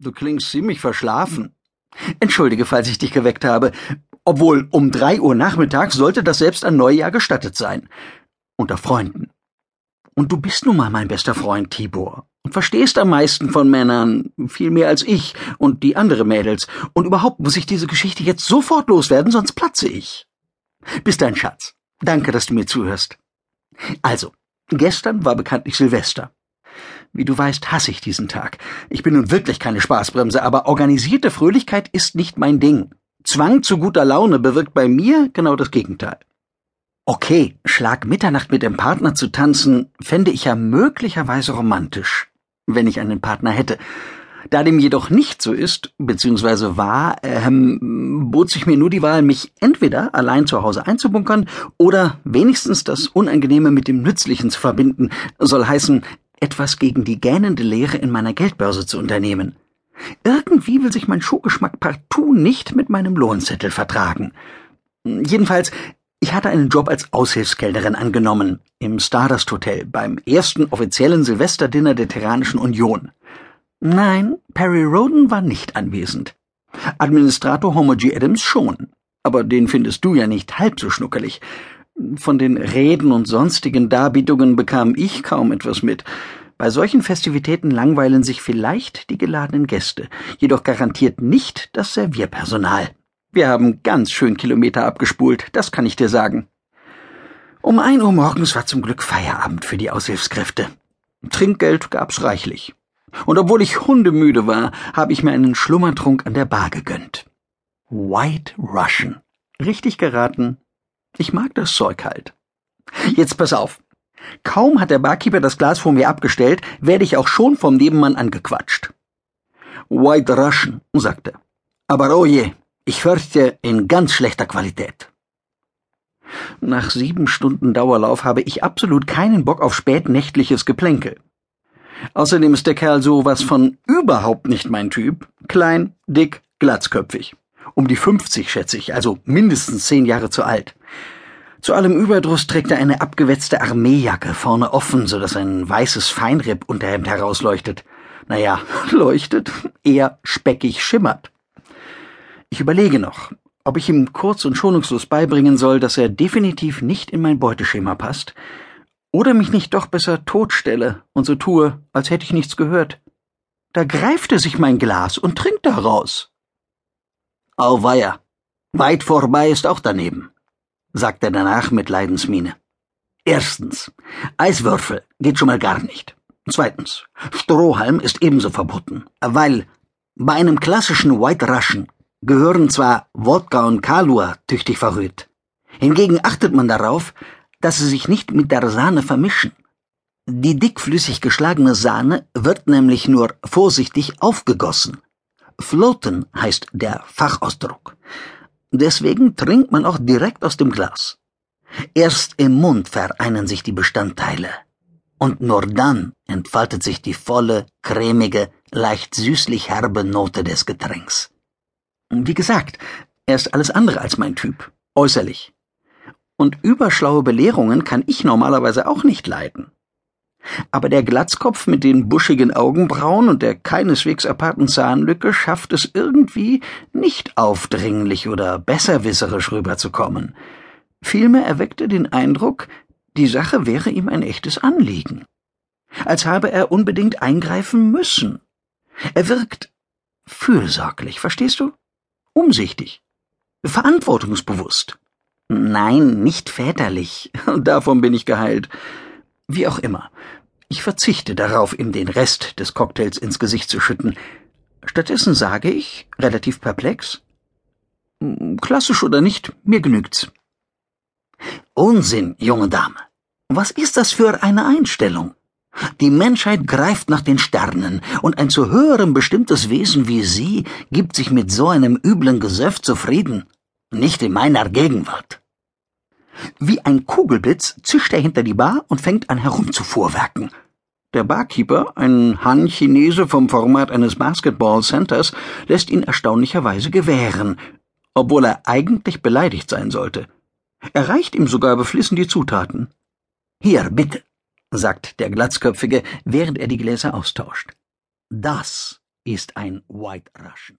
Du klingst ziemlich verschlafen. Entschuldige, falls ich dich geweckt habe. Obwohl um drei Uhr nachmittags sollte das selbst an Neujahr gestattet sein. Unter Freunden. Und du bist nun mal mein bester Freund, Tibor. Und verstehst am meisten von Männern, viel mehr als ich und die andere Mädels. Und überhaupt muss ich diese Geschichte jetzt sofort loswerden, sonst platze ich. Bis dein Schatz. Danke, dass du mir zuhörst. Also, gestern war bekanntlich Silvester. Wie du weißt, hasse ich diesen Tag. Ich bin nun wirklich keine Spaßbremse, aber organisierte Fröhlichkeit ist nicht mein Ding. Zwang zu guter Laune bewirkt bei mir genau das Gegenteil. Okay, Schlag Mitternacht mit dem Partner zu tanzen, fände ich ja möglicherweise romantisch, wenn ich einen Partner hätte. Da dem jedoch nicht so ist, beziehungsweise war, ähm, bot sich mir nur die Wahl, mich entweder allein zu Hause einzubunkern oder wenigstens das Unangenehme mit dem Nützlichen zu verbinden, soll heißen, etwas gegen die gähnende Leere in meiner Geldbörse zu unternehmen. Irgendwie will sich mein Schuhgeschmack partout nicht mit meinem Lohnzettel vertragen. Jedenfalls, ich hatte einen Job als Aushilfskellnerin angenommen, im Stardust Hotel, beim ersten offiziellen Silvesterdinner der Terranischen Union. Nein, Perry Roden war nicht anwesend. Administrator Homer G. Adams schon. Aber den findest du ja nicht halb so schnuckelig. Von den Reden und sonstigen Darbietungen bekam ich kaum etwas mit. Bei solchen Festivitäten langweilen sich vielleicht die geladenen Gäste, jedoch garantiert nicht das Servierpersonal. Wir haben ganz schön Kilometer abgespult, das kann ich dir sagen. Um ein Uhr morgens war zum Glück Feierabend für die Aushilfskräfte. Trinkgeld gab's reichlich. Und obwohl ich hundemüde war, habe ich mir einen Schlummertrunk an der Bar gegönnt. White Russian. Richtig geraten, ich mag das Zeug halt. Jetzt pass auf. Kaum hat der Barkeeper das Glas vor mir abgestellt, werde ich auch schon vom Nebenmann angequatscht. White Russian, sagte. Aber oh je, ich fürchte in ganz schlechter Qualität. Nach sieben Stunden Dauerlauf habe ich absolut keinen Bock auf spätnächtliches Geplänkel. Außerdem ist der Kerl so was von überhaupt nicht mein Typ. Klein, dick, glatzköpfig. Um die 50, schätze ich, also mindestens zehn Jahre zu alt. Zu allem Überdruss trägt er eine abgewetzte Armeejacke, vorne offen, so dass ein weißes Feinripp-Unterhemd herausleuchtet. Naja, leuchtet, eher speckig schimmert. Ich überlege noch, ob ich ihm kurz und schonungslos beibringen soll, dass er definitiv nicht in mein Beuteschema passt, oder mich nicht doch besser totstelle und so tue, als hätte ich nichts gehört. Da greift er sich mein Glas und trinkt daraus. Auweia, weit vorbei ist auch daneben sagt er danach mit Leidensmiene. Erstens, Eiswürfel geht schon mal gar nicht. Zweitens, Strohhalm ist ebenso verboten, weil bei einem klassischen White Russian gehören zwar Wodka und Kalua tüchtig verrührt. Hingegen achtet man darauf, dass sie sich nicht mit der Sahne vermischen. Die dickflüssig geschlagene Sahne wird nämlich nur vorsichtig aufgegossen. Floaten heißt der Fachausdruck. Deswegen trinkt man auch direkt aus dem Glas. Erst im Mund vereinen sich die Bestandteile. Und nur dann entfaltet sich die volle, cremige, leicht süßlich herbe Note des Getränks. Wie gesagt, er ist alles andere als mein Typ, äußerlich. Und überschlaue Belehrungen kann ich normalerweise auch nicht leiden. Aber der Glatzkopf mit den buschigen Augenbrauen und der keineswegs aparten Zahnlücke schafft es irgendwie, nicht aufdringlich oder besserwisserisch rüberzukommen. Vielmehr erweckt er den Eindruck, die Sache wäre ihm ein echtes Anliegen. Als habe er unbedingt eingreifen müssen. Er wirkt fürsorglich, verstehst du? Umsichtig, verantwortungsbewusst. Nein, nicht väterlich, davon bin ich geheilt. Wie auch immer. Ich verzichte darauf, ihm den Rest des Cocktails ins Gesicht zu schütten. Stattdessen sage ich, relativ perplex, klassisch oder nicht, mir genügt's. Unsinn, junge Dame. Was ist das für eine Einstellung? Die Menschheit greift nach den Sternen, und ein zu höherem bestimmtes Wesen wie Sie gibt sich mit so einem üblen Gesöff zufrieden. Nicht in meiner Gegenwart. Wie ein Kugelblitz zischt er hinter die Bar und fängt an herumzufuhrwerken. Der Barkeeper, ein Han-Chinese vom Format eines Basketball-Centers, lässt ihn erstaunlicherweise gewähren, obwohl er eigentlich beleidigt sein sollte. Er reicht ihm sogar beflissen die Zutaten. Hier, bitte, sagt der Glatzköpfige, während er die Gläser austauscht. Das ist ein White Russian.